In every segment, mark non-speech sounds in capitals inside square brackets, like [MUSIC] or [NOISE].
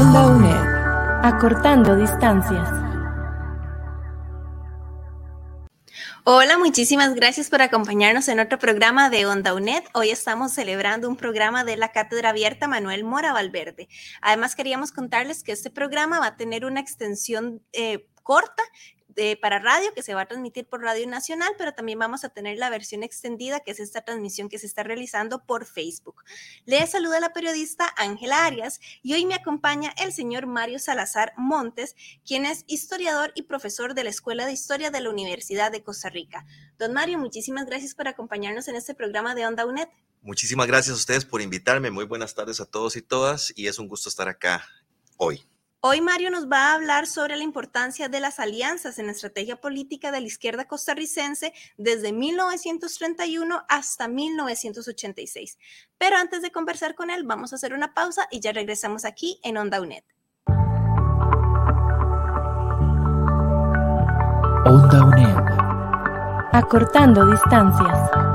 Onda UNED. Acortando distancias. Hola, muchísimas gracias por acompañarnos en otro programa de Onda UNED. Hoy estamos celebrando un programa de la Cátedra Abierta Manuel Mora Valverde. Además, queríamos contarles que este programa va a tener una extensión eh, corta para radio que se va a transmitir por Radio Nacional, pero también vamos a tener la versión extendida, que es esta transmisión que se está realizando por Facebook. Le saluda la periodista Ángela Arias y hoy me acompaña el señor Mario Salazar Montes, quien es historiador y profesor de la Escuela de Historia de la Universidad de Costa Rica. Don Mario, muchísimas gracias por acompañarnos en este programa de Onda UNED. Muchísimas gracias a ustedes por invitarme. Muy buenas tardes a todos y todas y es un gusto estar acá hoy. Hoy Mario nos va a hablar sobre la importancia de las alianzas en la estrategia política de la izquierda costarricense desde 1931 hasta 1986. Pero antes de conversar con él, vamos a hacer una pausa y ya regresamos aquí en Onda UNED. Onda UNED. Acortando distancias.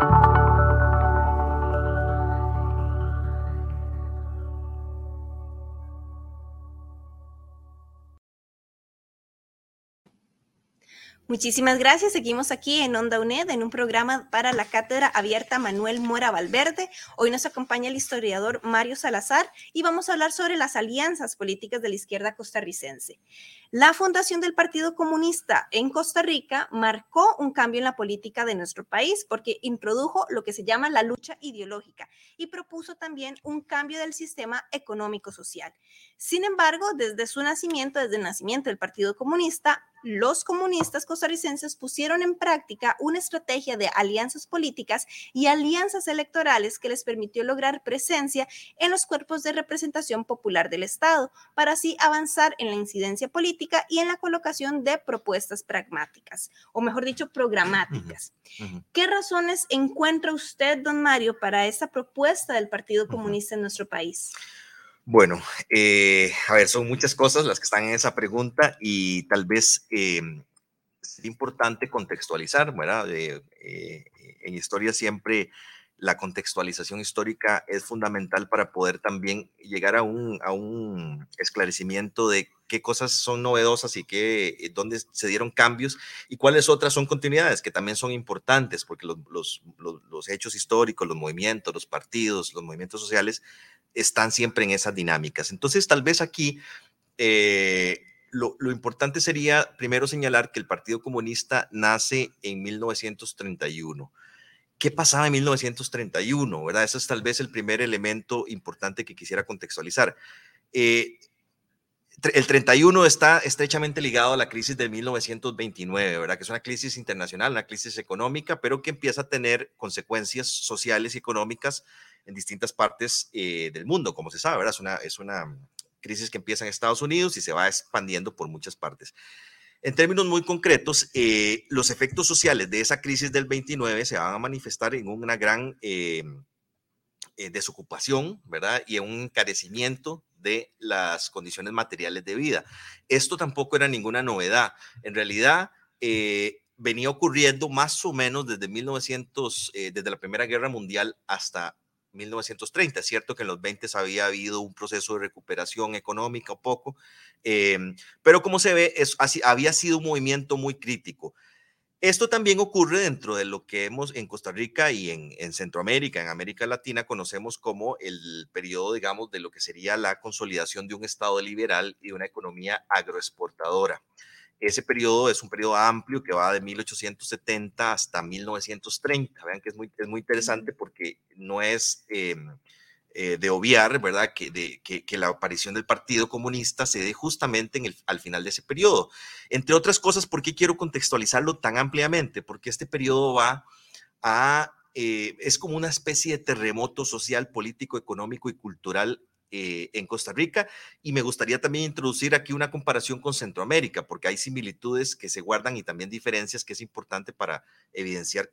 Muchísimas gracias. Seguimos aquí en Onda UNED en un programa para la Cátedra Abierta Manuel Mora Valverde. Hoy nos acompaña el historiador Mario Salazar y vamos a hablar sobre las alianzas políticas de la izquierda costarricense. La fundación del Partido Comunista en Costa Rica marcó un cambio en la política de nuestro país porque introdujo lo que se llama la lucha ideológica y propuso también un cambio del sistema económico-social. Sin embargo, desde su nacimiento, desde el nacimiento del Partido Comunista, los comunistas costarricenses pusieron en práctica una estrategia de alianzas políticas y alianzas electorales que les permitió lograr presencia en los cuerpos de representación popular del Estado, para así avanzar en la incidencia política y en la colocación de propuestas pragmáticas, o mejor dicho, programáticas. ¿Qué razones encuentra usted, don Mario, para esa propuesta del Partido Comunista en nuestro país? Bueno, eh, a ver, son muchas cosas las que están en esa pregunta y tal vez eh, es importante contextualizar, ¿verdad? Eh, en historia siempre la contextualización histórica es fundamental para poder también llegar a un, a un esclarecimiento de qué cosas son novedosas y qué, dónde se dieron cambios y cuáles otras son continuidades, que también son importantes, porque los, los, los, hechos históricos, los movimientos, los partidos, los movimientos sociales están siempre en esas dinámicas. Entonces, tal vez aquí eh, lo, lo, importante sería primero señalar que el Partido Comunista nace en 1931 ¿Qué pasaba en 1931? ¿verdad? Ese es tal vez el primer elemento importante que quisiera contextualizar. Eh, el 31 está estrechamente ligado a la crisis de 1929, ¿verdad? Que es una crisis internacional, una crisis económica, pero que empieza a tener consecuencias sociales y económicas en distintas partes eh, del mundo, como se sabe, ¿verdad? Es una, es una crisis que empieza en Estados Unidos y se va expandiendo por muchas partes. En términos muy concretos, eh, los efectos sociales de esa crisis del 29 se van a manifestar en una gran eh, eh, desocupación, ¿verdad? Y en un encarecimiento de las condiciones materiales de vida. Esto tampoco era ninguna novedad. En realidad, venía ocurriendo más o menos desde 1900, desde la Primera Guerra Mundial hasta 1930. Es cierto que en los 20 había habido un proceso de recuperación económica un poco, em, pero como se ve, es, así, había sido un movimiento muy crítico. Esto también ocurre dentro de lo que hemos en Costa Rica y en, en, Centroamérica, en América Latina, conocemos como el periodo, digamos, de lo que sería la consolidación de un Estado liberal y una economía agroexportadora. Ese periodo es un periodo amplio que va de 1870 hasta 1930. Vean que es muy, es muy interesante porque no es em, eh, de obviar, ¿verdad?, que, de, que, que, la aparición del Partido Comunista se dé justamente en el, al final de ese periodo. Entre otras cosas, ¿por qué quiero contextualizarlo tan ampliamente? Porque este periodo va a, eh, es como una especie de terremoto social, político, económico y cultural eh, en Costa Rica y me gustaría también introducir aquí una comparación con Centroamérica, porque hay similitudes que se guardan y también diferencias que es importante para evidenciar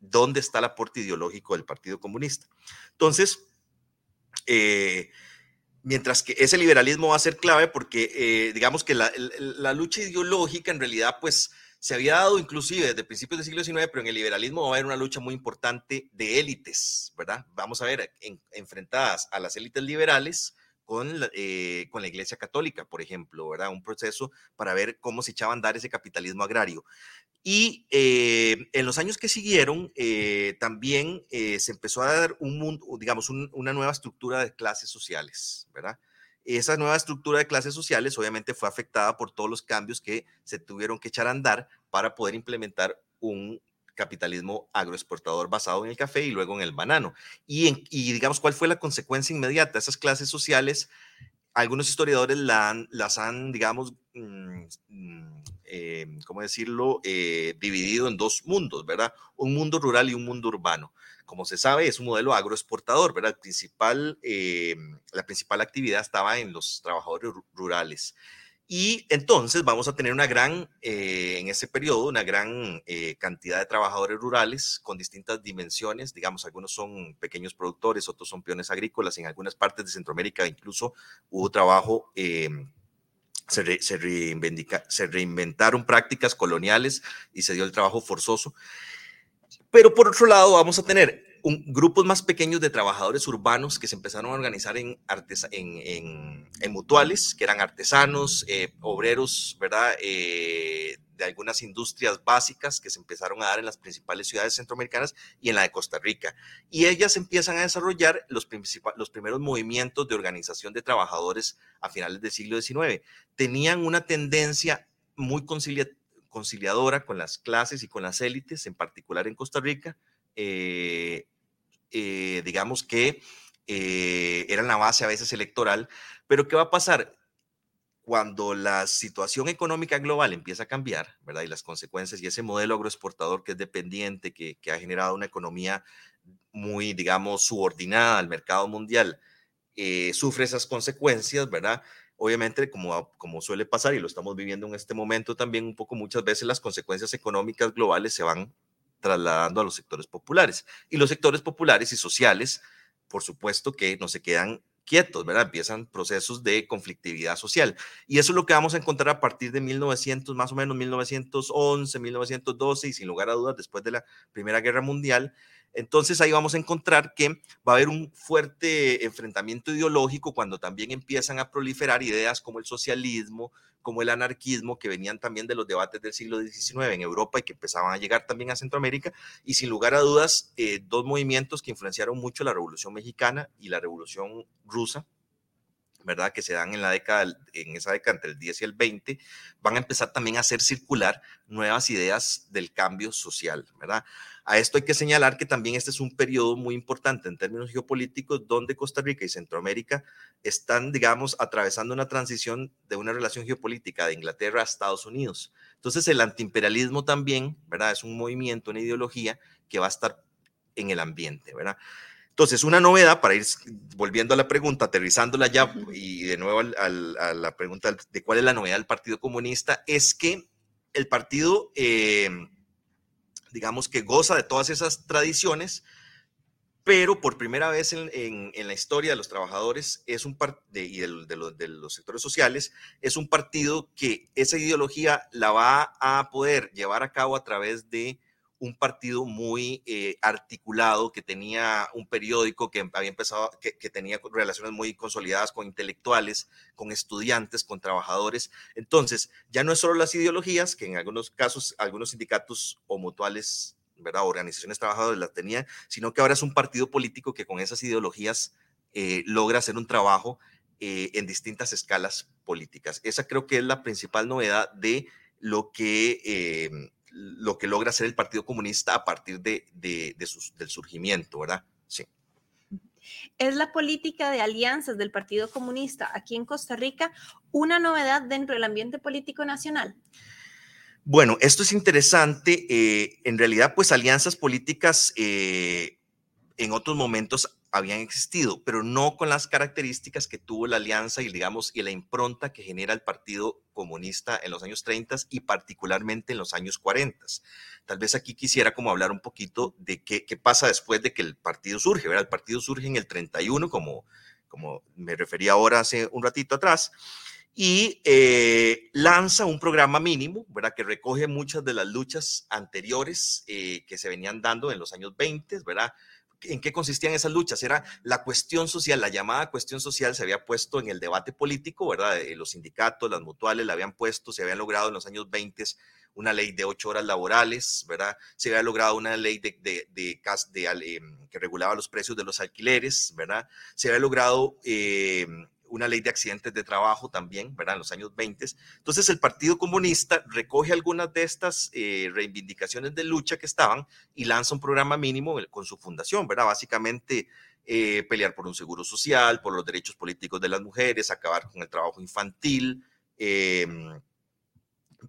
dónde está el aporte ideológico del Partido Comunista. Entonces, eh, mientras que ese liberalismo va a ser clave porque eh, digamos que la, la, lucha ideológica en realidad pues se había dado inclusive desde principios del siglo XIX, pero en el liberalismo va a haber una lucha muy importante de élites, ¿verdad? Vamos a ver enfrentadas a las élites liberales con la, eh, con la Iglesia Católica, por ejemplo, ¿verdad? Un proceso para ver cómo se echaba a andar ese capitalismo agrario. Y eh, en los años que siguieron, eh, también se empezó a dar un mundo, digamos, una nueva estructura de clases sociales, ¿verdad? Esa nueva estructura de clases sociales obviamente fue afectada por todos los cambios que se tuvieron que echar a andar para poder implementar un capitalismo agroexportador basado en el café y luego en el banano. Y, digamos, ¿cuál fue la consecuencia inmediata? Esas clases sociales, algunos historiadores las han, digamos, mm, mm, eh, ¿cómo decirlo?, eh, dividido en dos mundos, ¿verdad? Un mundo rural y un mundo urbano como se sabe, es un modelo agroexportador, ¿verdad? El principal, eh, la principal actividad estaba en los trabajadores rurales. Y entonces vamos a tener una gran, eh, en ese periodo, una gran eh, cantidad de trabajadores rurales con distintas dimensiones. Digamos, algunos son pequeños productores, otros son peones agrícolas. En algunas partes de Centroamérica incluso hubo trabajo, se, se, reinventaron prácticas coloniales y se dio el trabajo forzoso. Pero por otro lado, vamos a tener un, grupos más pequeños de trabajadores urbanos que se empezaron a organizar en, mutuales, que eran artesanos, eh, obreros, ¿verdad? Eh, de algunas industrias básicas que se empezaron a dar en las principales ciudades centroamericanas y en la de Costa Rica. Y ellas empiezan a desarrollar los, los primeros movimientos de organización de trabajadores a finales del siglo XIX. Tenían una tendencia muy conciliadora con las clases y con las élites, en particular en Costa Rica, eh, eh, digamos que eh, eran la base a veces electoral, pero ¿qué va a pasar? Cuando la situación económica global empieza a cambiar, ¿verdad? Y las consecuencias y ese modelo agroexportador que es dependiente, que, ha generado una economía muy, digamos, subordinada al mercado mundial, sufre esas consecuencias, ¿verdad? obviamente, como, como suele pasar y lo estamos viviendo en este momento también un poco muchas veces, las consecuencias económicas globales se van trasladando a los sectores populares. Y los sectores populares y sociales, por supuesto que no se quedan quietos, ¿verdad? Empiezan procesos de conflictividad social. Y eso es lo que vamos a encontrar a partir de 1900, más o menos 1911, 1912 y sin lugar a dudas después de la Primera Guerra Mundial, entonces ahí vamos a encontrar que va a haber un fuerte enfrentamiento ideológico cuando también empiezan a proliferar ideas como el socialismo, como el anarquismo, que venían también de los debates del siglo XIX en Europa y que empezaban a llegar también a Centroamérica. Y sin lugar a dudas, eh, dos movimientos que influenciaron mucho la Revolución Mexicana y la Revolución Rusa, ¿verdad? Que se dan en la década, en esa década entre el 10 y el 20, van a empezar también a hacer circular nuevas ideas del cambio social, ¿verdad? A esto hay que señalar que también este es un periodo muy importante en términos geopolíticos donde Costa Rica y Centroamérica están, digamos, atravesando una transición de una relación geopolítica de Inglaterra a Estados Unidos. Entonces el antiimperialismo también, ¿verdad? Es un movimiento, una ideología que va a estar en el ambiente, ¿verdad? Entonces, una novedad, para ir volviendo a la pregunta, aterrizándola ya y de nuevo a la pregunta de cuál es la novedad del Partido Comunista, es que el partido... Eh, digamos que goza de todas esas tradiciones, pero por primera vez en, la historia de los trabajadores es un de, y de, de, los sectores sociales, es un partido que esa ideología la va a poder llevar a cabo a través de un partido muy eh, articulado, que tenía un periódico que había empezado, que, tenía relaciones muy consolidadas con intelectuales, con estudiantes, con trabajadores. Entonces, ya no es solo las ideologías, que en algunos casos algunos sindicatos o mutuales, ¿verdad? Organizaciones trabajadoras las tenían, sino que ahora es un partido político que con esas ideologías eh, logra hacer un trabajo eh, en distintas escalas políticas. Esa creo que es la principal novedad de lo que lo que logra hacer el Partido Comunista a partir de, del surgimiento, ¿verdad? Sí. ¿Es la política de alianzas del Partido Comunista aquí en Costa Rica una novedad dentro del ambiente político nacional? Bueno, esto es interesante. Eh, en realidad, pues alianzas políticas eh, en otros momentos habían existido, pero no con las características que tuvo la alianza y, digamos, y la impronta que genera el Partido Comunista en los años 30 y particularmente en los años 40. Tal vez aquí quisiera como hablar un poquito de qué, pasa después de que el partido surge, ¿verdad? El partido surge en el 31, como, como me refería ahora hace un ratito atrás, y eh, lanza un programa mínimo, ¿verdad? Que recoge muchas de las luchas anteriores eh, que se venían dando en los años 20, ¿verdad? ¿En qué consistían esas luchas? Era la cuestión social, la llamada cuestión social se había puesto en el debate político, ¿verdad? Eh, los sindicatos, las mutuales la habían puesto, se habían logrado en los años 20 una ley de ocho horas laborales, ¿verdad? Se había logrado una ley de, de, em, que regulaba los precios de los alquileres, ¿verdad? Se había logrado eh, una ley de accidentes de trabajo también, ¿verdad? En los años 20. Entonces el Partido Comunista recoge algunas de estas eh, reivindicaciones de lucha que estaban y lanza un programa mínimo con su fundación, ¿verdad? Básicamente eh, pelear por un seguro social, por los derechos políticos de las mujeres, acabar con el trabajo infantil, eh,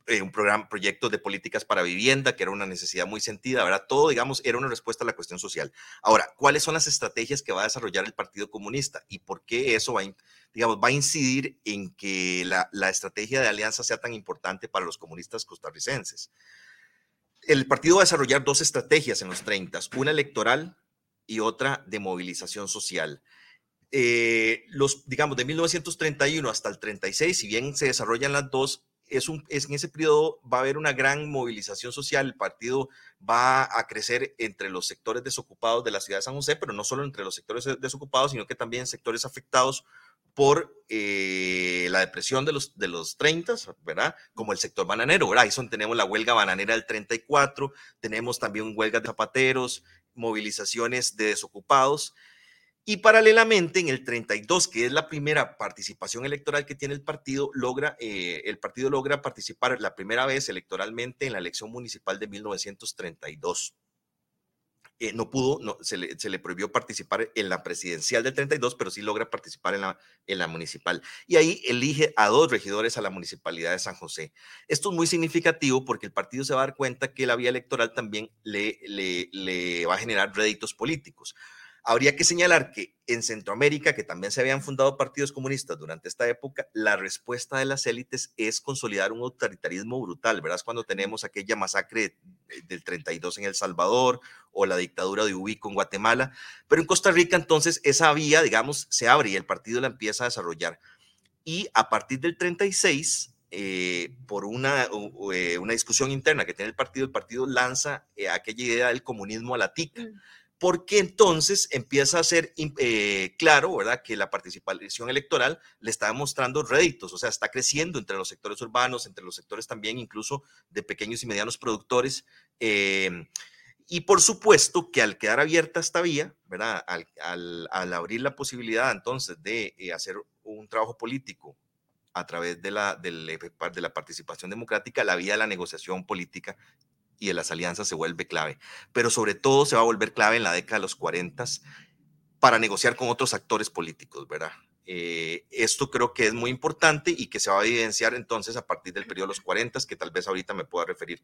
eh, un programa, proyectos de políticas para vivienda, que era una necesidad muy sentida, ¿verdad? Todo, digamos, era una respuesta a la cuestión social. Ahora, ¿cuáles son las estrategias que va a desarrollar el Partido Comunista y por qué eso va, digamos, va a incidir en que la, la estrategia de alianza sea tan importante para los comunistas costarricenses? El partido va a desarrollar dos estrategias en los 30, una electoral y otra de movilización social. Eh, los, digamos, de 1931 hasta el 36, si bien se desarrollan las dos, es un, es, en ese periodo va a haber una gran movilización social, el partido va a crecer entre los sectores desocupados de la ciudad de San José, pero no solo entre los sectores desocupados, sino que también sectores afectados por eh, la depresión de los, de los 30, ¿verdad? Como el sector bananero, ¿verdad? Ahí son, tenemos la huelga bananera del 34, tenemos también huelgas de zapateros, movilizaciones de desocupados. Y paralelamente, en el 32, que es la primera participación electoral que tiene el partido, logra, eh, el partido logra participar la primera vez electoralmente en la elección municipal de 1932. Eh, no pudo, no, se, le, se, le, prohibió participar en la presidencial del 32, pero sí logra participar en la, en la municipal. Y ahí elige a dos regidores a la municipalidad de San José. Esto es muy significativo porque el partido se va a dar cuenta que la vía electoral también le, le, le va a generar réditos políticos. Habría que señalar que en Centroamérica, que también se habían fundado partidos comunistas durante esta época, la respuesta de las élites es consolidar un autoritarismo brutal, ¿verdad? Cuando tenemos aquella masacre del 32 en El Salvador o la dictadura de Ubico en Guatemala, pero en Costa Rica entonces esa vía, digamos, se abre y el partido la empieza a desarrollar. Y a partir del 36, eh, por una, eh, una discusión interna que tiene el partido, el partido lanza eh, aquella idea del comunismo a la TIC. Mm porque entonces empieza a ser eh, claro, ¿verdad?, que la participación electoral le está mostrando réditos, o sea, está creciendo entre los sectores urbanos, entre los sectores también incluso de pequeños y medianos productores. Em, y por supuesto que al quedar abierta esta vía, ¿verdad?, al, abrir la posibilidad entonces de eh, hacer un trabajo político a través de la, de la participación democrática, la vía de la negociación política y de las alianzas se vuelve clave, pero sobre todo se va a volver clave en la década de los 40 para negociar con otros actores políticos, ¿verdad? Eh, esto creo que es muy importante y que se va a evidenciar entonces a partir del periodo de los 40, que tal vez ahorita me pueda referir.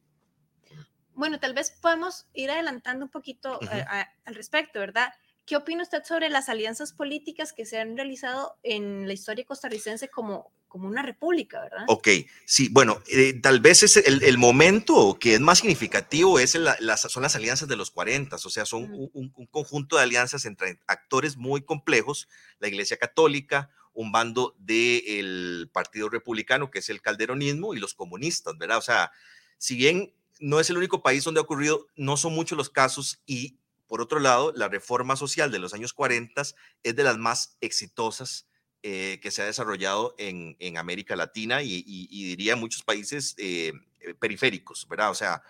Bueno, tal vez podemos ir adelantando un poquito uh -huh. a, al respecto, ¿verdad? ¿Qué opina usted sobre las alianzas políticas que se han realizado en la historia costarricense como, como una república, verdad? Ok, sí, bueno, eh, tal vez es el, el, momento que es más significativo es el, las, son las alianzas de los 40, o sea, son mm. un, un, conjunto de alianzas entre actores muy complejos, la Iglesia Católica, un bando del de Partido Republicano, que es el calderonismo, y los comunistas, ¿verdad? O sea, si bien no es el único país donde ha ocurrido, no son muchos los casos y por otro lado, la reforma social de los años 40 es de las más exitosas eh, que se ha desarrollado en, en América Latina y, y, y, diría muchos países eh, periféricos, ¿verdad? O sea,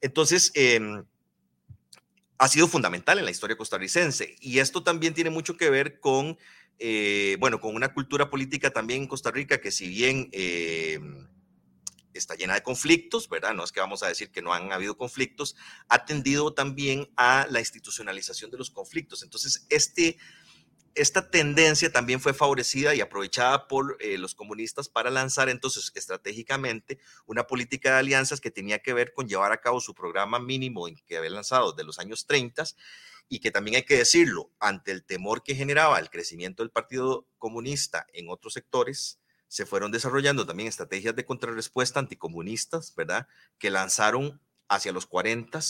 entonces, eh, ha sido fundamental en la historia costarricense y esto también tiene mucho que ver con, eh, bueno, con una cultura política también en Costa Rica que si bien eh, está llena de conflictos, ¿verdad? No es que vamos a decir que no han habido conflictos, ha tendido también a la institucionalización de los conflictos. Entonces, este, esta tendencia también fue favorecida y aprovechada por eh, los comunistas para lanzar entonces estratégicamente una política de alianzas que tenía que ver con llevar a cabo su programa mínimo que había lanzado de los años 30 y que también hay que decirlo, ante el temor que generaba el crecimiento del Partido Comunista en otros sectores, se fueron desarrollando también estrategias de contrarrespuesta anticomunistas, ¿verdad? Que lanzaron hacia los 40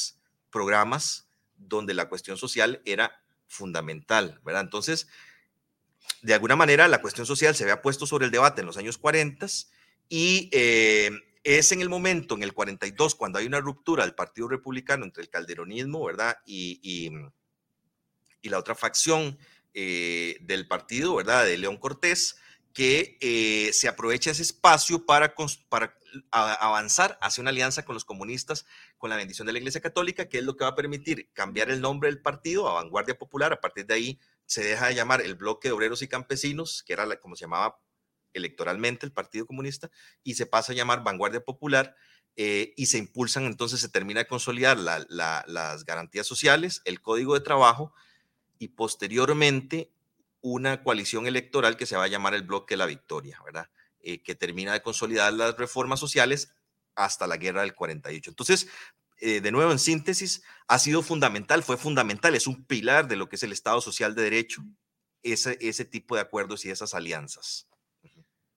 programas donde la cuestión social era fundamental, ¿verdad? Entonces, de alguna manera, la cuestión social se había puesto sobre el debate en los años 40 y eh, es en el momento, en el 42, cuando hay una ruptura del Partido Republicano entre el calderonismo, ¿verdad? Y, y, la otra facción eh, del partido, ¿verdad? De León Cortés, que eh, se aprovecha ese espacio para, para avanzar hacia una alianza con los comunistas, con la bendición de la Iglesia Católica, que es lo que va a permitir cambiar el nombre del partido a Vanguardia Popular. A partir de ahí se deja de llamar el Bloque de Obreros y Campesinos, que era como se llamaba electoralmente el Partido Comunista, y se pasa a llamar Vanguardia Popular. Eh, y se impulsan, entonces se termina de consolidar las garantías sociales, el código de trabajo y posteriormente una coalición electoral que se va a llamar el Bloque de la Victoria, ¿verdad? Eh, que termina de consolidar las reformas sociales hasta la guerra del 48. Entonces, eh, de nuevo, en síntesis, ha sido fundamental, fue fundamental, es un pilar de lo que es el Estado Social de Derecho, ese, ese tipo de acuerdos y esas alianzas.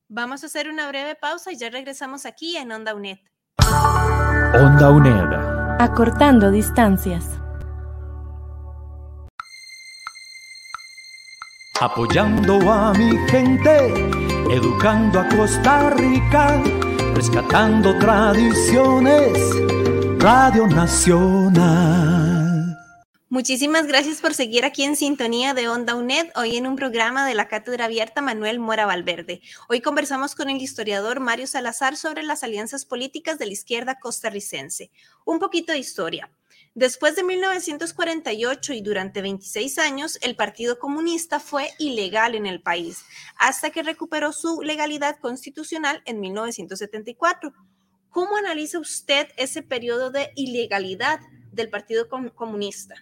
Vamos a hacer una breve pausa y ya regresamos aquí en Onda UNED. Onda UNED. Acortando distancias. Apoyando a mi gente, educando a Costa Rica, rescatando tradiciones. Radio Nacional. Muchísimas gracias por seguir aquí en sintonía de Onda UNED, hoy en un programa de la Cátedra Abierta Manuel Mora Valverde. Hoy conversamos con el historiador Mario Salazar sobre las alianzas políticas de la izquierda costarricense. Un poquito de historia. Después de 1948 y durante 26 años, el Partido Comunista fue ilegal en el país, hasta que recuperó su legalidad constitucional en 1974. ¿Cómo analiza usted ese periodo de ilegalidad del Partido Comunista?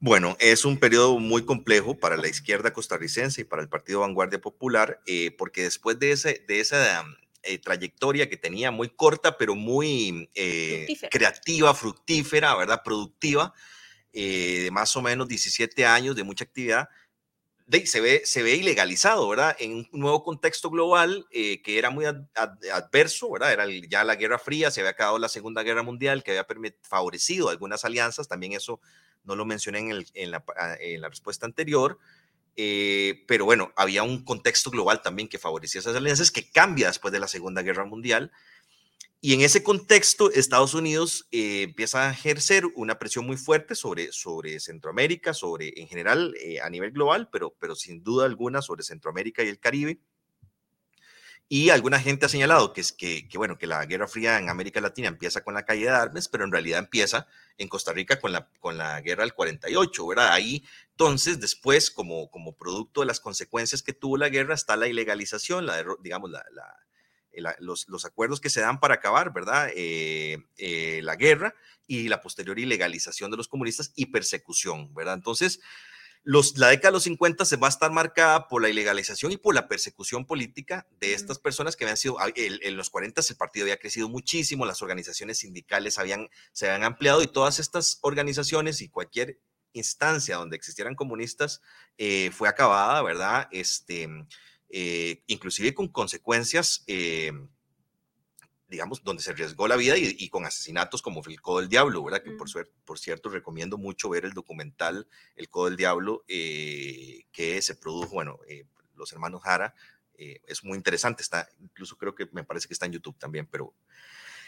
Bueno, es un periodo muy complejo para la izquierda costarricense y para el Partido Vanguardia Popular, eh, porque después de, ese, de esa eh, trayectoria que tenía muy corta, pero muy eh, creativa, fructífera, ¿verdad? Productiva, eh, de más o menos 17 años de mucha actividad, de, se, ve, se ve ilegalizado, ¿verdad? En un nuevo contexto global que era muy adverso, ¿verdad? Era ya la Guerra Fría, se había acabado la Segunda Guerra Mundial, que había favorecido algunas alianzas, también eso no lo mencioné en, el, en, la, en la respuesta anterior, eh, pero bueno, había un contexto global también que favorecía esas alianzas que cambia después de la Segunda Guerra Mundial. Y en ese contexto, Estados Unidos eh, empieza a ejercer una presión muy fuerte sobre, sobre Centroamérica, sobre en general eh, a nivel global, pero, pero sin duda alguna sobre Centroamérica y el Caribe. Y alguna gente ha señalado que, es que, bueno, que la Guerra Fría en América Latina empieza con la caída de armas, pero en realidad empieza en Costa Rica con la, con la Guerra del 48, ¿verdad? Ahí, entonces, después, como, como producto de las consecuencias que tuvo la guerra, está la ilegalización, digamos, la, los, los, acuerdos que se dan para acabar, ¿verdad? Eh, eh, la guerra y la posterior ilegalización de los comunistas y persecución, ¿verdad? Entonces, la década de los 50 se va a estar marcada por la ilegalización y por la persecución política de estas personas que habían sido, en, los 40 el partido había crecido muchísimo, las organizaciones sindicales habían, se habían ampliado y todas estas organizaciones y cualquier instancia donde existieran comunistas eh, fue acabada, ¿verdad? Este, eh, inclusive con consecuencias eh, digamos, donde se arriesgó la vida y, con asesinatos como el Codo del Diablo, ¿verdad? Que por, suerte, por cierto recomiendo mucho ver el documental El Codo del Diablo eh, que se produjo, bueno, eh, los hermanos Jara, eh, es muy interesante, está, incluso creo que me parece que está en YouTube también, pero...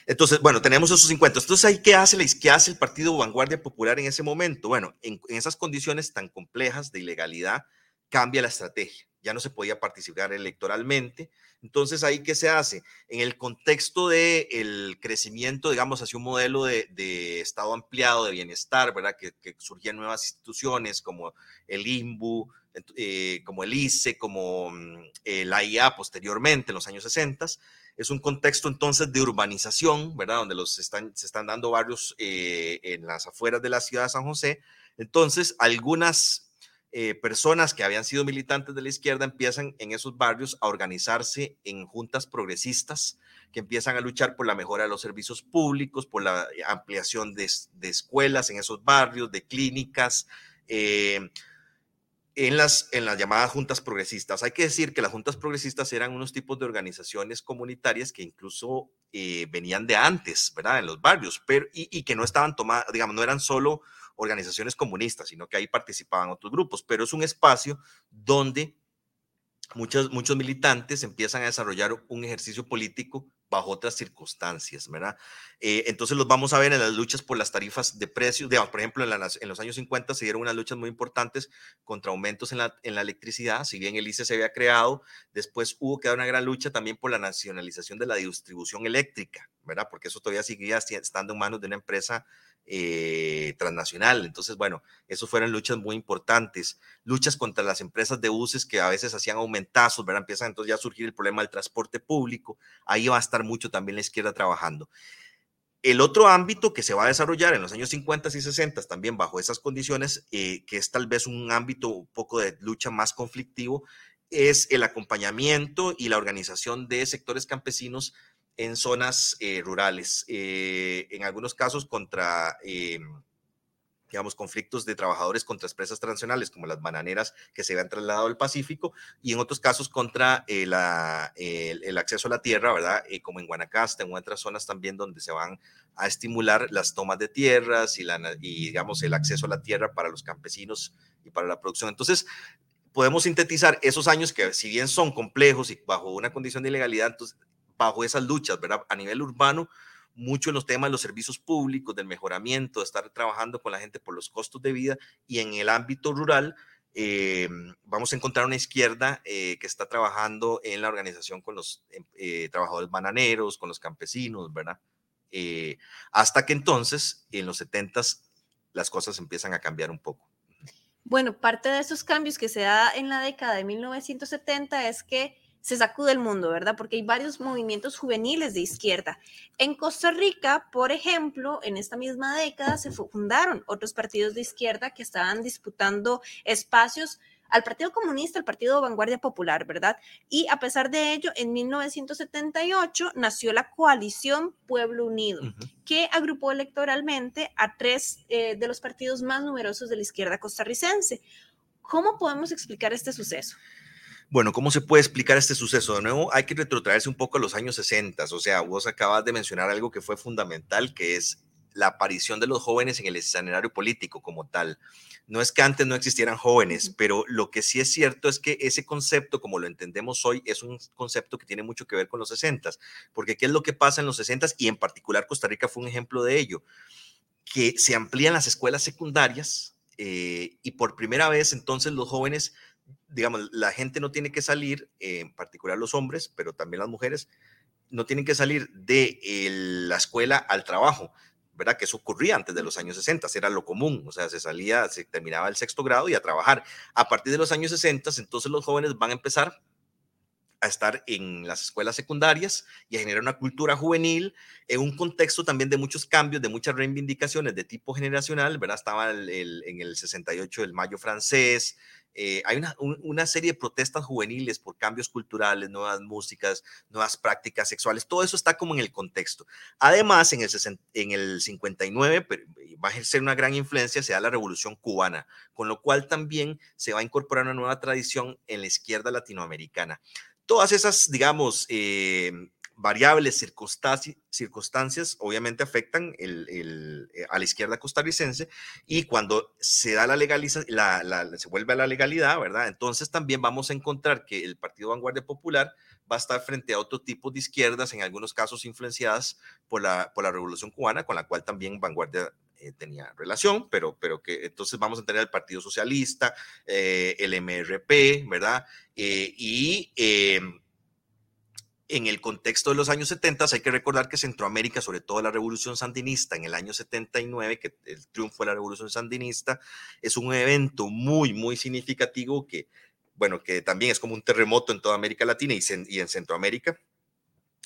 Entonces, bueno, tenemos esos 50. Entonces, ¿ahí qué hace, qué hace el Partido Vanguardia Popular en ese momento? Bueno, en, en esas condiciones tan complejas de ilegalidad, cambia la estrategia ya no se podía participar electoralmente. Entonces, ¿ahí qué se hace? En el contexto del el crecimiento, digamos, hacia un modelo de, de Estado ampliado, de bienestar, ¿verdad? Que, que, surgían nuevas instituciones como el INBU, eh, como el ICE, como mm, la IA posteriormente, en los años 60. Es un contexto entonces de urbanización, ¿verdad? Donde los están, se están dando barrios eh, en las afueras de la ciudad de San José. Entonces, algunas eh, personas que habían sido militantes de la izquierda empiezan en esos barrios a organizarse en juntas progresistas que empiezan a luchar por la mejora de los servicios públicos, por la ampliación de, escuelas en esos barrios, de clínicas, Eh, en las, en las llamadas juntas progresistas. Hay que decir que las juntas progresistas eran unos tipos de organizaciones comunitarias que incluso eh, venían de antes, ¿verdad? En los barrios, pero, y, y que no estaban tomadas, digamos, no eran solo organizaciones comunistas, sino que ahí participaban otros grupos, pero es un espacio donde muchos, muchos militantes empiezan a desarrollar un ejercicio político bajo otras circunstancias, ¿verdad? Eh, entonces los vamos a ver en las luchas por las tarifas de precios, digamos, por ejemplo, en, los años 50 se dieron unas luchas muy importantes contra aumentos en la, en la electricidad, si bien el ICE se había creado, después hubo que dar una gran lucha también por la nacionalización de la distribución eléctrica, ¿verdad? Porque eso todavía seguía estando en manos de una empresa eh, transnacional. Entonces, bueno, eso fueron luchas muy importantes. Luchas contra las empresas de buses que a veces hacían aumentazos, ¿verdad? Empiezan entonces ya a surgir el problema del transporte público. Ahí va a estar mucho también la izquierda trabajando. El otro ámbito que se va a desarrollar en los años 50 y 60 también bajo esas condiciones, eh, que es tal vez un ámbito un poco de lucha más conflictivo, es el acompañamiento y la organización de sectores campesinos en zonas eh, rurales, eh, en algunos casos contra, eh, digamos, conflictos de trabajadores contra empresas transnacionales, como las bananeras que se habían trasladado al Pacífico, y en otros casos contra la, el, acceso a la tierra, ¿verdad? como en Guanacaste, en otras zonas también donde se van a estimular las tomas de tierras y, la, y, digamos, el acceso a la tierra para los campesinos y para la producción. Entonces, podemos sintetizar esos años que si bien son complejos y bajo una condición de ilegalidad, entonces bajo esas luchas, ¿verdad? A nivel urbano, mucho en los temas de los servicios públicos, del mejoramiento, de estar trabajando con la gente por los costos de vida y en el ámbito rural. Eh, vamos a encontrar una izquierda eh, que está trabajando en la organización con los eh, trabajadores bananeros, con los campesinos, ¿verdad? hasta que entonces, en los 70 las cosas empiezan a cambiar un poco. Bueno, parte de esos cambios que se da en la década de 1970 es que se sacude el mundo, ¿verdad? Porque hay varios movimientos juveniles de izquierda. En Costa Rica, por ejemplo, en esta misma década se fundaron otros partidos de izquierda que estaban disputando espacios al Partido Comunista, al Partido Vanguardia Popular, ¿verdad? Y a pesar de ello, en 1978 nació la coalición Pueblo Unido, que agrupó electoralmente a tres eh, de los partidos más numerosos de la izquierda costarricense. ¿Cómo podemos explicar este suceso? Bueno, ¿cómo se puede explicar este suceso? De nuevo, hay que retrotraerse un poco a los años 60. O sea, vos acabas de mencionar algo que fue fundamental, que es la aparición de los jóvenes en el escenario político como tal. No es que antes no existieran jóvenes, pero lo que sí es cierto es que ese concepto, como lo entendemos hoy, es un concepto que tiene mucho que ver con los 60, porque ¿qué es lo que pasa en los 60 y en particular Costa Rica fue un ejemplo de ello? Que se amplían las escuelas secundarias eh, y por primera vez entonces los jóvenes digamos, la gente no tiene que salir, en particular los hombres, pero también las mujeres, no tienen que salir de la escuela al trabajo, ¿verdad? Que eso ocurría antes de los años 60, era lo común, o sea, se salía, se terminaba el sexto grado y a trabajar. A partir de los años 60, entonces los jóvenes van a empezar a estar en las escuelas secundarias y a generar una cultura juvenil en un contexto también de muchos cambios, de muchas reivindicaciones de tipo generacional, ¿verdad? Estaba en el 68 el Mayo francés, eh, hay una, serie de protestas juveniles por cambios culturales, nuevas músicas, nuevas prácticas sexuales, todo eso está como en el contexto. Además, en el, en el 59 va a ejercer una gran influencia, se da la revolución cubana, con lo cual también se va a incorporar una nueva tradición en la izquierda latinoamericana. Todas esas, digamos, eh, variables, circunstancias, obviamente afectan el, eh, a la izquierda costarricense y cuando se da la legalización, se vuelve a la legalidad, ¿verdad? Entonces también vamos a encontrar que el Partido Vanguardia Popular va a estar frente a otro tipo de izquierdas, en algunos casos influenciadas por la, por la Revolución Cubana, con la cual también Vanguardia eh, tenía relación, pero, pero que entonces vamos a tener el Partido Socialista, eh, el MRP, ¿verdad? y en el contexto de los años 70, hay que recordar que Centroamérica, sobre todo la revolución sandinista en el año 79, que el triunfo de la revolución sandinista, es un evento muy, muy significativo que, bueno, que también es como un terremoto en toda América Latina y, y en Centroamérica,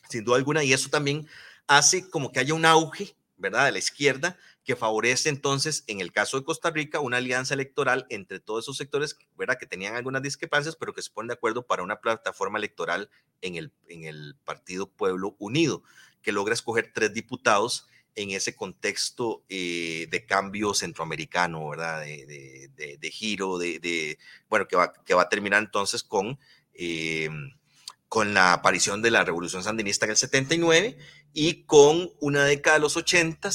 sin duda alguna, y eso también hace como que haya un auge, ¿verdad?, de la izquierda, que favorece entonces, en el caso de Costa Rica, una alianza electoral entre todos esos sectores ¿verdad? que tenían algunas discrepancias, pero que se ponen de acuerdo para una plataforma electoral en el, en el Partido Pueblo Unido, que logra escoger tres diputados en ese contexto eh, de cambio centroamericano, ¿verdad? De, giro, de, bueno, que va, que va a terminar entonces con, eh, con la aparición de la Revolución Sandinista en el 79 y con una década de los 80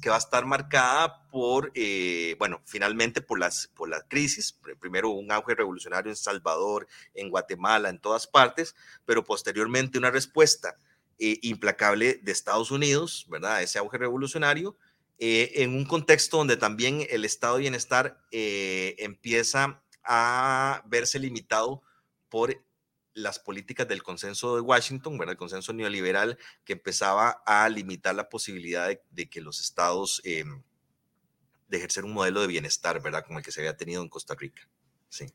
que va a estar marcada por, eh, bueno, finalmente por, las, por la crisis, primero un auge revolucionario en Salvador, en Guatemala, en todas partes, pero posteriormente una respuesta eh, implacable de Estados Unidos, ¿verdad? Ese auge revolucionario, eh, en un contexto donde también el estado de bienestar empieza a verse limitado por las políticas del consenso de Washington, ¿verdad? El consenso neoliberal que empezaba a limitar la posibilidad de, que los estados de ejercer un modelo de bienestar, ¿verdad? Como el que se había tenido en Costa Rica. Sí.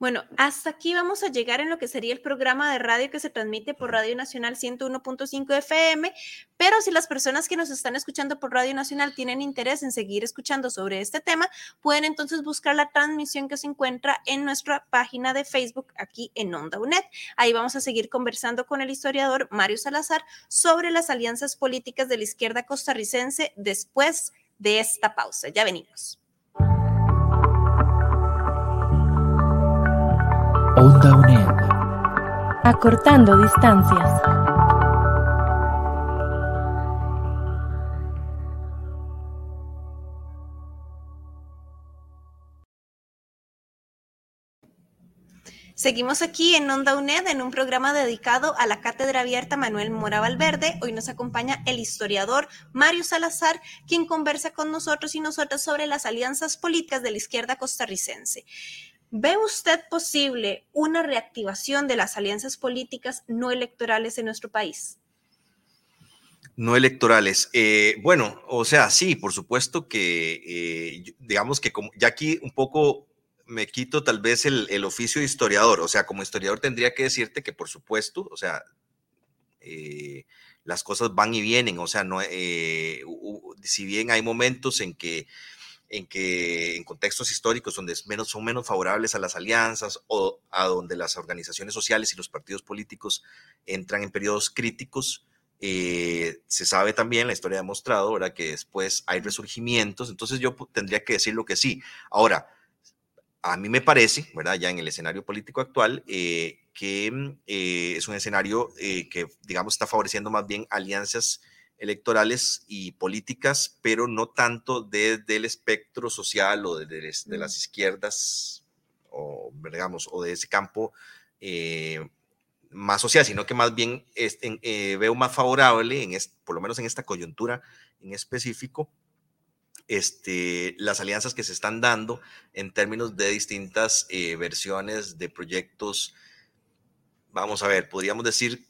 Bueno, hasta aquí vamos a llegar en lo que sería el programa de radio que se transmite por Radio Nacional 101.5 FM, pero si las personas que nos están escuchando por Radio Nacional tienen interés en seguir escuchando sobre este tema, pueden entonces buscar la transmisión que se encuentra en nuestra página de Facebook aquí en Onda UNED. Ahí vamos a seguir conversando con el historiador Mario Salazar sobre las alianzas políticas de la izquierda costarricense después de esta pausa. Ya venimos. Acortando distancias. Seguimos aquí en Onda UNED en un programa dedicado a la Cátedra Abierta Manuel Mora Valverde. Hoy nos acompaña el historiador Mario Salazar, quien conversa con nosotros y nosotras sobre las alianzas políticas de la izquierda costarricense. ¿Ve usted posible una reactivación de las alianzas políticas no electorales en nuestro país? No electorales. Eh, bueno, o sea, sí, por supuesto que, eh, digamos que ya aquí un poco me quito tal vez el, oficio de historiador, o sea, como historiador tendría que decirte que por supuesto, o sea, eh, las cosas van y vienen, o sea, no, si bien hay momentos en que en que en contextos históricos donde menos, son menos favorables a las alianzas o a donde las organizaciones sociales y los partidos políticos entran en periodos críticos, eh, se sabe también, la historia ha demostrado, ¿verdad? que después hay resurgimientos, entonces yo tendría que decir lo que sí. Ahora, a mí me parece, ¿verdad? ya en el escenario político actual, eh, que mm, eh, es un escenario que, digamos, está favoreciendo más bien alianzas electorales y políticas, pero no tanto desde el espectro social o desde de, las izquierdas o, digamos, o de ese campo eh, más social, sino que más bien este, eh, veo más favorable, en por lo menos en esta coyuntura en específico, este, las alianzas que se están dando en términos de distintas eh, versiones de proyectos, vamos a ver, podríamos decir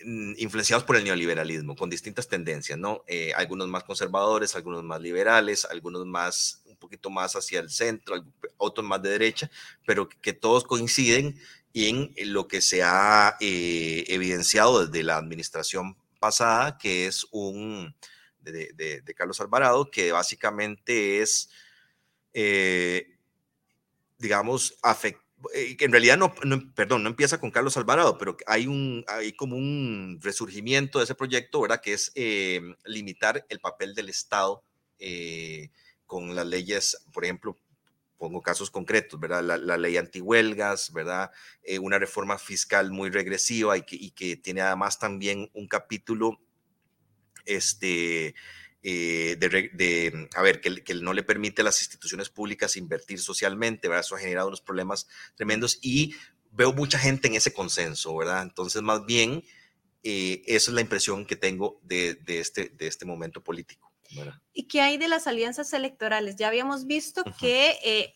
influenciados por el neoliberalismo, con distintas tendencias, ¿no? Eh, algunos más conservadores, algunos más liberales, algunos más, un poquito más hacia el centro, otros más de derecha, pero que, todos coinciden en lo que se ha eh, evidenciado desde la administración pasada, que es un, de, Carlos Alvarado, que básicamente es, eh, digamos, afectar eh, en realidad no, perdón, no empieza con Carlos Alvarado, pero hay, un, hay como un resurgimiento de ese proyecto, ¿verdad? Que es eh, limitar el papel del Estado eh, con las leyes, por ejemplo, pongo casos concretos, ¿verdad? La, ley antihuelgas, ¿verdad? una reforma fiscal muy regresiva y que, y que tiene además también un capítulo, este, eh, de, a ver, que, que, no le permite a las instituciones públicas invertir socialmente, ¿verdad? Eso ha generado unos problemas tremendos y veo mucha gente en ese consenso, ¿verdad? Entonces, más bien, eh, esa es la impresión que tengo de, de este, de este momento político. ¿Y qué hay de las alianzas electorales? Ya habíamos visto que eh,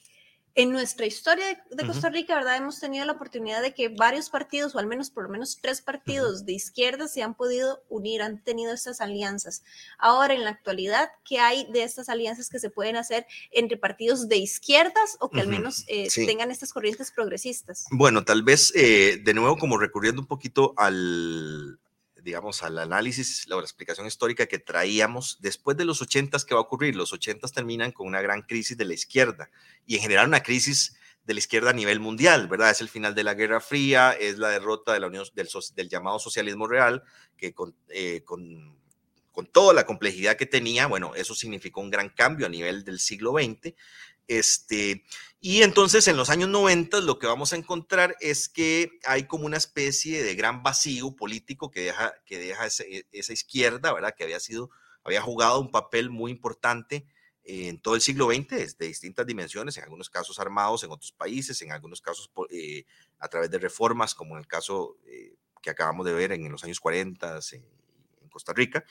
en nuestra historia de, Costa Rica, ¿verdad? Hemos tenido la oportunidad de que varios partidos, o al menos por lo menos tres partidos de izquierda, se han podido unir, han tenido estas alianzas. Ahora, en la actualidad, ¿qué hay de estas alianzas que se pueden hacer entre partidos de izquierdas o que al menos eh, tengan estas corrientes progresistas? Bueno, tal vez, eh, de nuevo, como recurriendo un poquito al, digamos, al análisis, la, explicación histórica que traíamos, después de los 80, ¿qué va a ocurrir? Los 80 terminan con una gran crisis de la izquierda y en general una crisis de la izquierda a nivel mundial, ¿verdad? Es el final de la Guerra Fría, es la derrota de la Unión del, del llamado socialismo real, que con, eh, con con toda la complejidad que tenía, bueno, eso significó un gran cambio a nivel del siglo XX. Este, y entonces en los años 90 lo que vamos a encontrar es que hay como una especie de gran vacío político que deja, que deja esa izquierda, ¿verdad? Que había sido, había jugado un papel muy importante en todo el siglo XX, de distintas dimensiones, en algunos casos armados en otros países, en algunos casos eh, a través de reformas, como en el caso eh, que acabamos de ver en los años 40 en Costa Rica.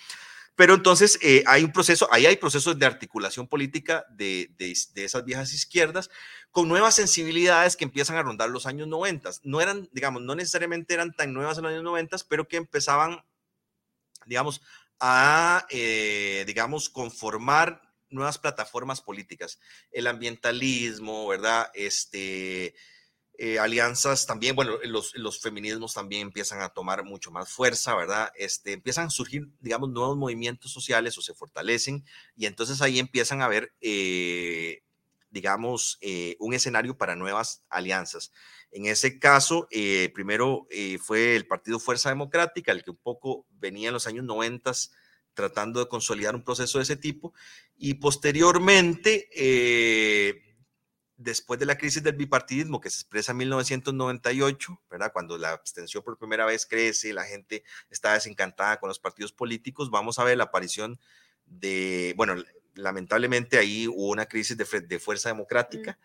Pero entonces eh, hay un proceso, ahí hay procesos de articulación política de, de, esas viejas izquierdas con nuevas sensibilidades que empiezan a rondar los años 90. No eran, digamos, no necesariamente eran tan nuevas en los años 90, pero que empezaban, digamos, a, digamos, conformar nuevas plataformas políticas, el ambientalismo, ¿verdad? Este, eh, alianzas también, bueno, los, los, feminismos también empiezan a tomar mucho más fuerza, ¿verdad? Este, empiezan a surgir, digamos, nuevos movimientos sociales o se fortalecen y entonces ahí empiezan a haber, eh, digamos, eh, un escenario para nuevas alianzas. En ese caso, primero fue el Partido Fuerza Democrática, el que un poco venía en los años 90 tratando de consolidar un proceso de ese tipo. Y posteriormente, eh, después de la crisis del bipartidismo que se expresa en 1998, ¿verdad? cuando la abstención por primera vez crece, la gente está desencantada con los partidos políticos, vamos a ver la aparición de, bueno, lamentablemente ahí hubo una crisis de, de fuerza democrática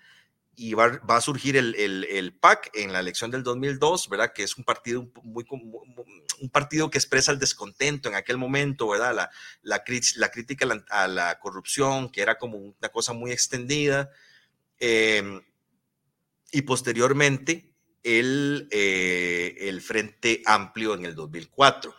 y va, va, a surgir el, el, el, PAC en la elección del 2002, ¿verdad? Que es un partido muy, un partido que expresa el descontento en aquel momento, ¿verdad? La, la, la crítica a la, corrupción, que era como una cosa muy extendida. Eh, y posteriormente el, eh, el Frente Amplio en el 2004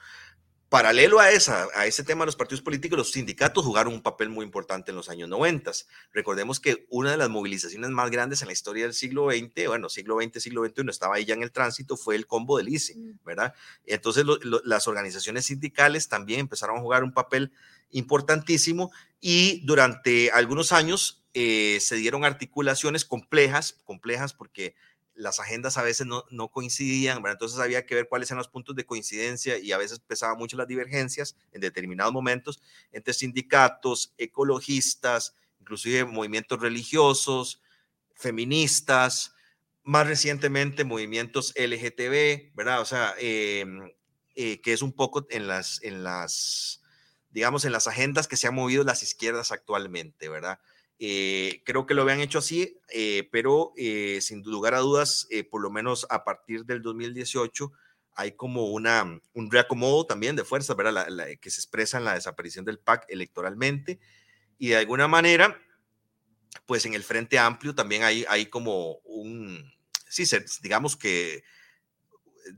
paralelo a, esa, a ese tema de los partidos políticos, los sindicatos jugaron un papel muy importante en los años 90. Recordemos que una de las movilizaciones más grandes en la historia del siglo XX, bueno, siglo XX, siglo XXI, estaba ahí ya en el tránsito, fue el combo del ICE, mm. ¿verdad? Entonces las organizaciones sindicales también empezaron a jugar un papel importantísimo y durante algunos años eh, se dieron articulaciones complejas, complejas porque las agendas a veces no, no coincidían, ¿verdad? entonces había que ver cuáles eran los puntos de coincidencia y a veces pesaban mucho las divergencias en determinados momentos entre sindicatos, ecologistas, inclusive movimientos religiosos, feministas, más recientemente movimientos LGTB, ¿verdad? O sea, em, eh, que es un poco en las, en las, digamos, en las agendas que se han movido las izquierdas actualmente, ¿verdad? Eh, creo que lo habían hecho así, eh, pero eh, sin lugar a dudas, por lo menos a partir del 2018, hay como una, un reacomodo también de fuerzas, ¿verdad? que se expresa en la desaparición del PAC electoralmente. Y de alguna manera, pues en el Frente Amplio también hay, hay como un, sí, digamos que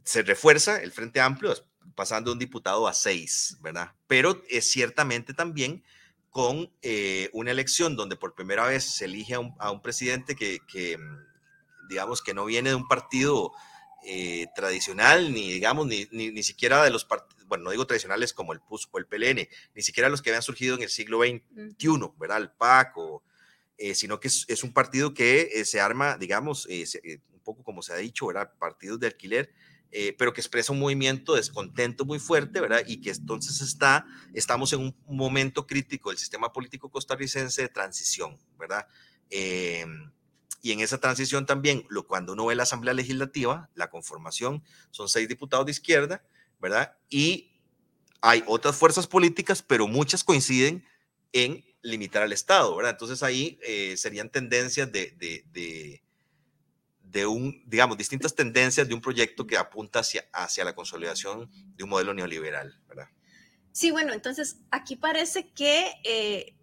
se refuerza el Frente Amplio, pasando de un diputado a seis, ¿verdad? Pero es ciertamente también con eh, una elección donde por primera vez se elige a un, presidente que, mm, digamos, que no viene de un partido eh, tradicional, ni digamos, ni, ni, siquiera de los partidos, bueno, no digo tradicionales como el PUS o el PLN, ni siquiera los que habían surgido en el siglo XXI, ¿verdad? El PAC, eh, sino que es, un partido que se arma, digamos, un poco como se ha dicho, ¿verdad? Partidos de alquiler, eh, pero que expresa un movimiento de descontento muy fuerte, ¿verdad? Y que entonces está, estamos en un momento crítico del sistema político costarricense de transición, ¿verdad? Em, y en esa transición también, lo, cuando uno ve la Asamblea Legislativa, la conformación son seis diputados de izquierda, ¿verdad? Y hay otras fuerzas políticas, pero muchas coinciden en limitar al Estado, ¿verdad? Entonces ahí eh, serían tendencias de, de de un, digamos, distintas tendencias de un proyecto que apunta hacia, hacia la consolidación de un modelo neoliberal, ¿verdad? Sí, bueno, entonces aquí parece que eh,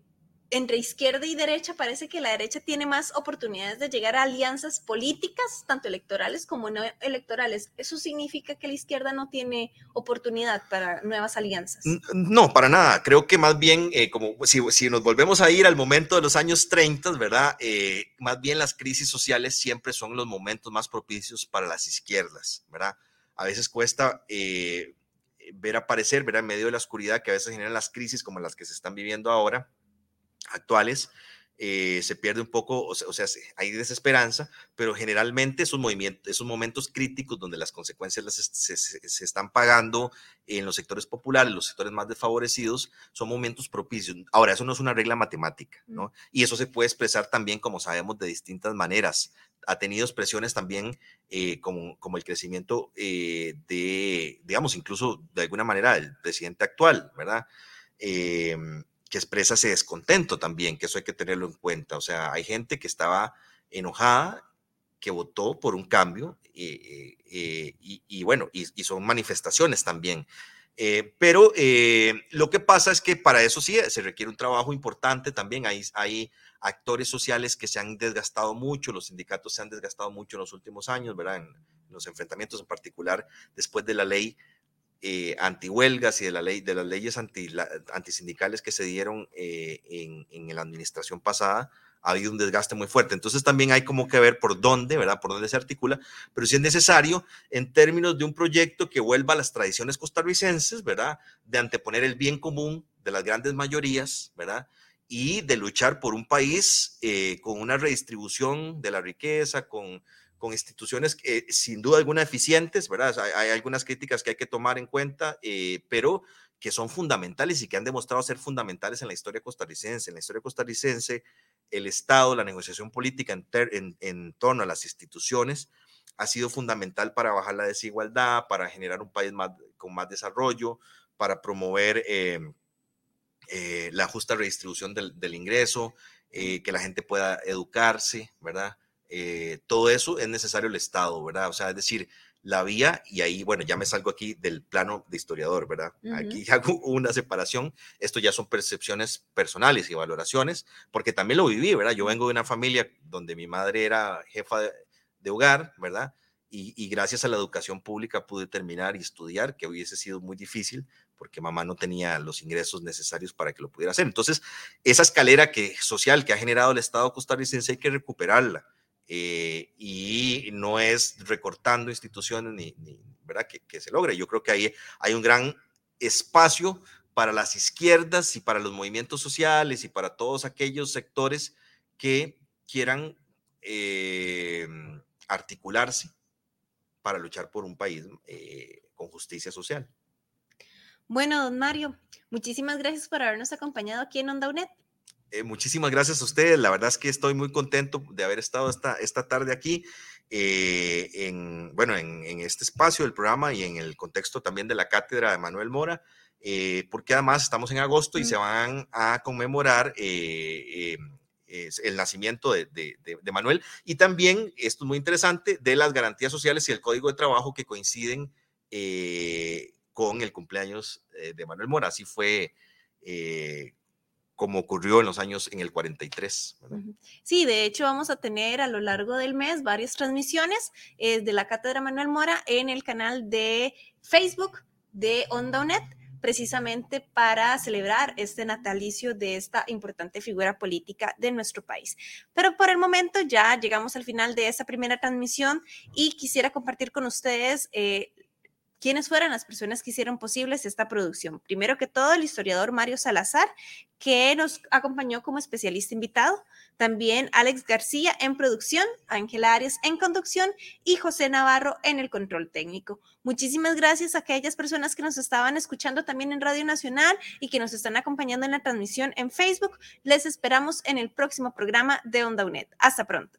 entre izquierda y derecha parece que la derecha tiene más oportunidades de llegar a alianzas políticas, tanto electorales como no electorales. ¿Eso significa que la izquierda no tiene oportunidad para nuevas alianzas? No, para nada. Creo que más bien, eh, como si, nos volvemos a ir al momento de los años 30, ¿verdad? Eh, más bien las crisis sociales siempre son los momentos más propicios para las izquierdas, ¿verdad? A veces cuesta... Eh, ver aparecer, ver en medio de la oscuridad que a veces generan las crisis como las que se están viviendo ahora, actuales, eh, se pierde un poco, o sea, hay desesperanza, pero generalmente esos movimientos, esos momentos críticos donde las consecuencias se, están pagando en los sectores populares, los sectores más desfavorecidos, son momentos propicios. Ahora, eso no es una regla matemática, ¿no? Y eso se puede expresar también, como sabemos, de distintas maneras. Ha tenido expresiones también eh, como, como, el crecimiento eh, de, digamos, incluso de alguna manera del presidente actual, ¿verdad? Que expresa ese descontento también, que eso hay que tenerlo en cuenta. O sea, hay gente que estaba enojada, que votó por un cambio, eh, eh, y, bueno, y, son manifestaciones también. Eh, pero lo que pasa es que para eso sí se requiere un trabajo importante también. Hay, hay actores sociales que se han desgastado mucho, los sindicatos se han desgastado mucho en los últimos años, ¿verdad? En los enfrentamientos en particular después de la ley eh, antihuelgas y de, la ley, de las leyes anti, antisindicales que se dieron eh, en, la administración pasada, ha habido un desgaste muy fuerte. Entonces también hay como que ver por dónde, ¿verdad? Por dónde se articula, pero si es necesario en términos de un proyecto que vuelva a las tradiciones costarricenses, ¿verdad? De anteponer el bien común de las grandes mayorías, ¿verdad? Y de luchar por un país eh, con una redistribución de la riqueza, con con instituciones que sin duda alguna eficientes, ¿verdad? Hay, algunas críticas que hay que tomar en cuenta, eh, pero que son fundamentales y que han demostrado ser fundamentales en la historia costarricense. En la historia costarricense, el Estado, la negociación política en, en, torno a las instituciones ha sido fundamental para bajar la desigualdad, para generar un país más, con más desarrollo, para promover eh, eh, la justa redistribución del, del ingreso, que la gente pueda educarse, ¿verdad? Eh, todo eso es necesario el Estado, ¿verdad? O sea, es decir, la vía, y ahí, bueno, ya me salgo aquí del plano de historiador, ¿verdad? Aquí [LAUGHS] hago una separación, esto ya son percepciones personales y valoraciones, porque también lo viví, ¿verdad? Yo vengo de una familia donde mi madre era jefa de, hogar, ¿verdad? Y, gracias a la educación pública pude terminar y estudiar, que hubiese sido muy difícil porque mamá no tenía los ingresos necesarios para que lo pudiera hacer. Entonces, esa escalera que, social que ha generado el Estado costarricense hay que recuperarla eh, y no es recortando instituciones ni, ¿verdad? Que, se logre. Yo creo que ahí hay un gran espacio para las izquierdas y para los movimientos sociales y para todos aquellos sectores que quieran eh, articularse para luchar por un país eh, con justicia social. Bueno, don Mario, muchísimas gracias por habernos acompañado aquí en Onda UNED. Eh, muchísimas gracias a ustedes. La verdad es que estoy muy contento de haber estado esta, esta tarde aquí, eh, en, bueno, en, este espacio del programa y en el contexto también de la cátedra de Manuel Mora, eh, porque además estamos en agosto y se van a conmemorar el nacimiento de, de, Manuel y también, esto es muy interesante, de las garantías sociales y el código de trabajo que coinciden con el cumpleaños de Manuel Mora. Así fue como ocurrió en los años en el 43. Sí, de hecho vamos a tener a lo largo del mes varias transmisiones eh, de la Cátedra Manuel Mora en el canal de Facebook de Onda precisamente para celebrar este natalicio de esta importante figura política de nuestro país. Pero por el momento ya llegamos al final de esta primera transmisión y quisiera compartir con ustedes eh, quiénes fueron las personas que hicieron posibles esta producción. Primero que todo, el historiador Mario Salazar, que nos acompañó como especialista invitado. También Alex García en producción, Ángela Arias en conducción y José Navarro en el control técnico. Muchísimas gracias a aquellas personas que nos estaban escuchando también en Radio Nacional y que nos están acompañando en la transmisión en Facebook. Les esperamos en el próximo programa de Onda UNED. Hasta pronto.